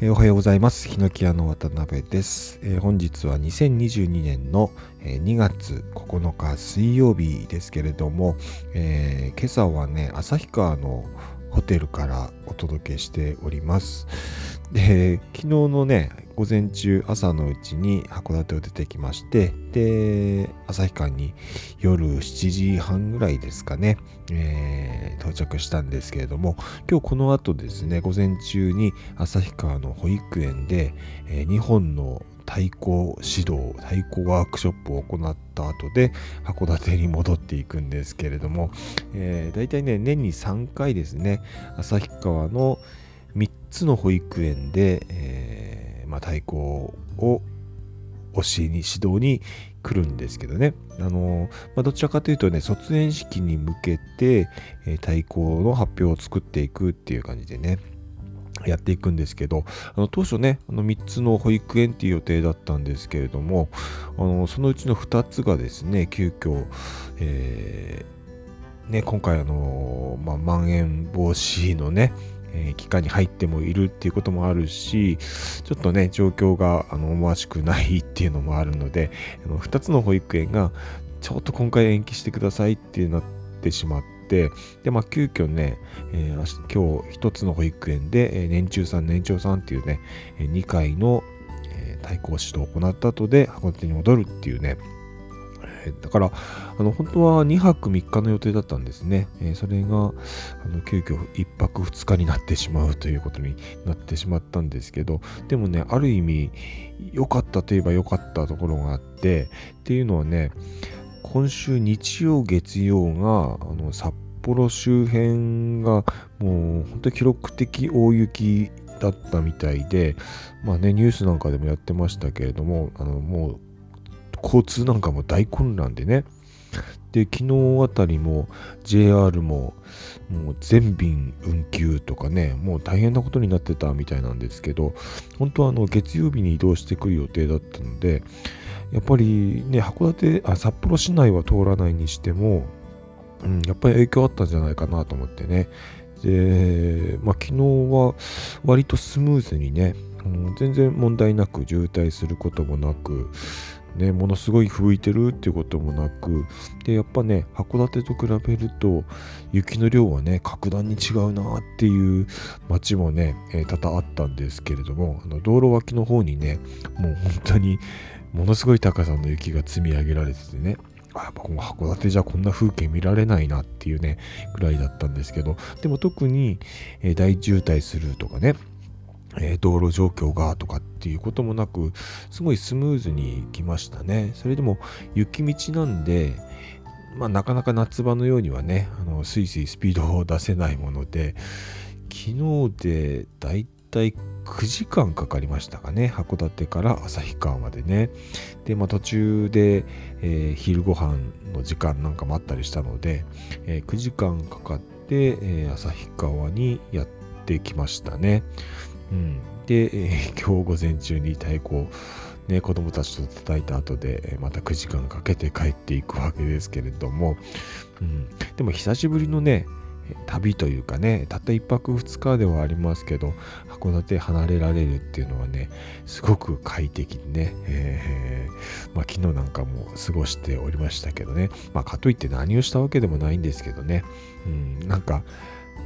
おはようございます。ヒノキ屋の渡辺です、えー、本日は2022年の、2月9日水曜日ですけれども、え今朝はね、旭川のホテルからお届けしております。で、昨日のね、午前中、朝のうちに函館を出てきまして、で、旭川に夜7時半ぐらいですかね、えー、到着したんですけれども、今日この後ですね、午前中に旭川の保育園で、えー、2本の太鼓指導、太鼓ワークショップを行った後で函館に戻っていくんですけれども、えー、大体ね、年に3回ですね、旭川の3つの保育園で、えー、まあ、太鼓を教えに指導に来るんですけどね、あのまあ、どちらかというとね卒園式に向けて、えー、太鼓の発表を作っていくっていう感じでねやっていくんですけどあの当初ねあの3つの保育園っていう予定だったんですけれどもあのそのうちの2つがですね急遽、えー、ね、今回あの、まあ、まん延防止のねえー、期間に入ってもいるっていうこともあるし、ちょっとね、状況があの思わしくないっていうのもあるので、あの2つの保育園がちょっと今回延期してくださいってなってしまって、で、まあ、急遽ね、えー、今日1つの保育園で、え、年中さん、年長さんっていうね、2回の、え、対抗指導を行った後で函館に戻るっていうね、だから、あの、本当は2泊3日の予定だったんですね。えー、それが、あの、急遽1泊2日になってしまうということになってしまったんですけど、でもね、ある意味、良かったといえば良かったところがあって、っていうのはね、今週日曜、月曜が、あの、札幌周辺が、もう、本当に記録的大雪だったみたいで、まあね、ニュースなんかでもやってましたけれども、あの、もう、交通なんかも大混乱でね。で、昨日あたりも JR ももう全便運休とかね、もう大変なことになってたみたいなんですけど、本当はあの月曜日に移動してくる予定だったので、やっぱりね、函館、あ、札幌市内は通らないにしても、うん、やっぱり影響あったんじゃないかなと思ってね。で、まあ、昨日は割とスムーズにね、うん、全然問題なく渋滞することもなく、ね、ものすごい吹いてるっていうこともなく、で、やっぱね、函館と比べると、雪の量はね、格段に違うなっていう街もね、えー、多々あったんですけれども、あの道路脇の方にね、もう本当にものすごい高さの雪が積み上げられててね、あやっぱこの函館じゃこんな風景見られないなっていうね、ぐらいだったんですけど、でも特に、えー、大渋滞するとかね、道路状況がとかっていうこともなく、すごいスムーズに来ましたね。それでも雪道なんで、まあ、なかなか夏場のようにはね、あのスイスイスピードを出せないもので、昨日でだいたい9時間かかりましたかね、函館から旭川までね。で、まあ、途中で、えー、昼ご飯の時間なんかもあったりしたので、えー、9時間かかって、えー、旭川にやってきましたね。うん、で、えー、今日午前中に太鼓をね、子供たちと叩いた後で、また9時間かけて帰っていくわけですけれども、うん、でも久しぶりのね、旅というかね、たった1泊2日ではありますけど、函館離れられるっていうのはね、すごく快適にね、えー、まあ、昨日なんかも過ごしておりましたけどね、まあ、かといって何をしたわけでもないんですけどね、うん、なんか、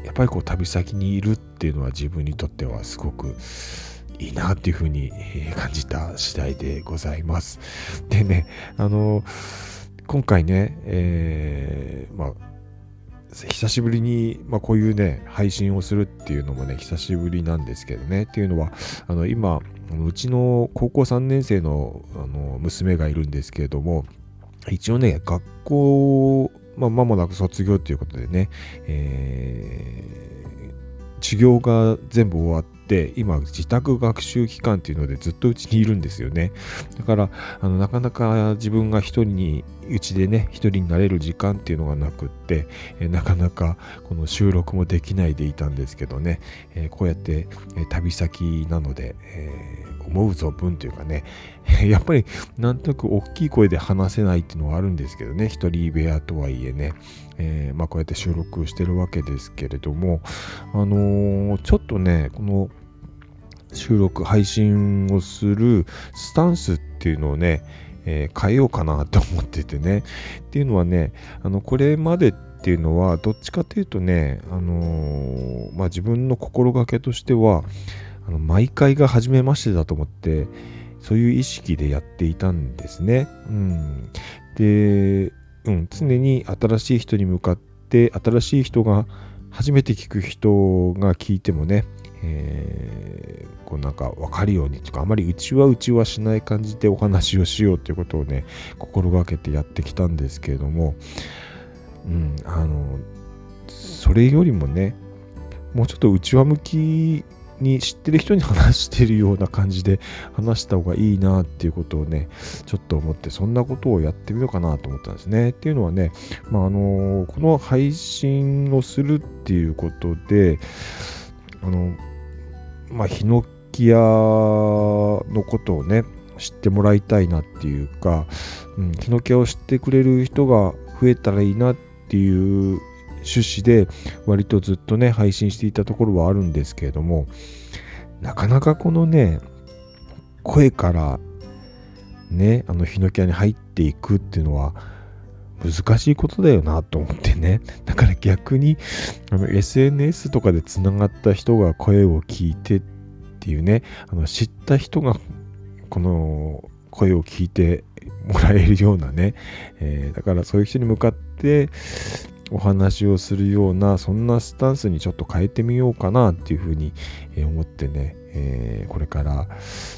やっぱりこう旅先にいるっていうのは自分にとってはすごくいいなっていうふうに感じた次第でございます。でね、あの、今回ね、えー、まあ、久しぶりに、まあ、こういうね、配信をするっていうのもね、久しぶりなんですけどね。っていうのは、あの、今、うちの高校3年生のあの娘がいるんですけれども、一応ね、学校まあ、間もなく卒業ということでね、えー、授業が全部終わって、今、自宅学習期間っていうのでずっとうちにいるんですよね。だから、あのなかなか自分が一人に、うちでね、一人になれる時間っていうのがなくって、えー、なかなかこの収録もできないでいたんですけどね、えー、こうやって、え旅先なので、え思う存分というかね、やっぱりなんとなく大きい声で話せないっていうのはあるんですけどね、一人部屋とはいえね、えー、まあこうやって収録してるわけですけれども、あのー、ちょっとね、この収録、配信をするスタンスっていうのをね、えー、変えようかなと思っててね。っていうのはね、あの、これまでっていうのは、どっちかというとね、あのー、まあ、自分の心がけとしては、あの毎回が初めましてだと思って、そういう意識でやっていたんですね。うん。で、うん、常に新しい人に向かって、新しい人が、初めて聞く人が聞いてもね、えー、こうなんか分かるようにとかあまりうちはうちはしない感じでお話をしようということをね心がけてやってきたんですけれども、うん、あのそれよりもねもうちょっと内輪向きに知ってる人に話してるような感じで話した方がいいなっていうことをね、ちょっと思って、そんなことをやってみようかなと思ったんですね。っていうのはね、まあ、あのこの配信をするっていうことで、あの、まあ、ヒノキ屋のことをね、知ってもらいたいなっていうか、うん、ヒノキ屋を知ってくれる人が増えたらいいなっていう趣旨で割とずっとね配信していたところはあるんですけれどもなかなかこのね声からねあのヒノキ屋に入っていくっていうのは難しいことだよなと思ってね。だから逆にあの SNS とかでつながった人が声を聞いてっていうねあの知った人がこの声を聞いてもらえるようなね、えー、だからそういう人に向かってお話をするようなそんなスタンスにちょっと変えてみようかなっていうふうに思ってね、えー、これから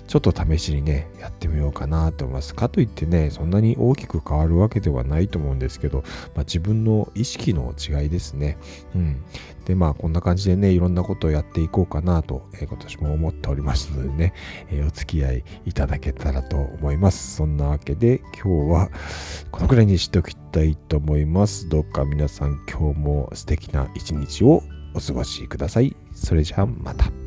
ちょっと試しにねやってみようかなと思います。かといってねそんなに大きく変わるわけではないと思うんですけど、まあ、自分の意識の違いですね。うん。でまあこんな感じでねいろんなことをやっていこうかなと、えー、今年も思っておりますのでね、えー、お付き合いいただけたらと思います。そんなわけで今日はこのくらいにしておきたいと思います。どうか皆さん今日も素敵な一日をお過ごしください。それじゃあまた。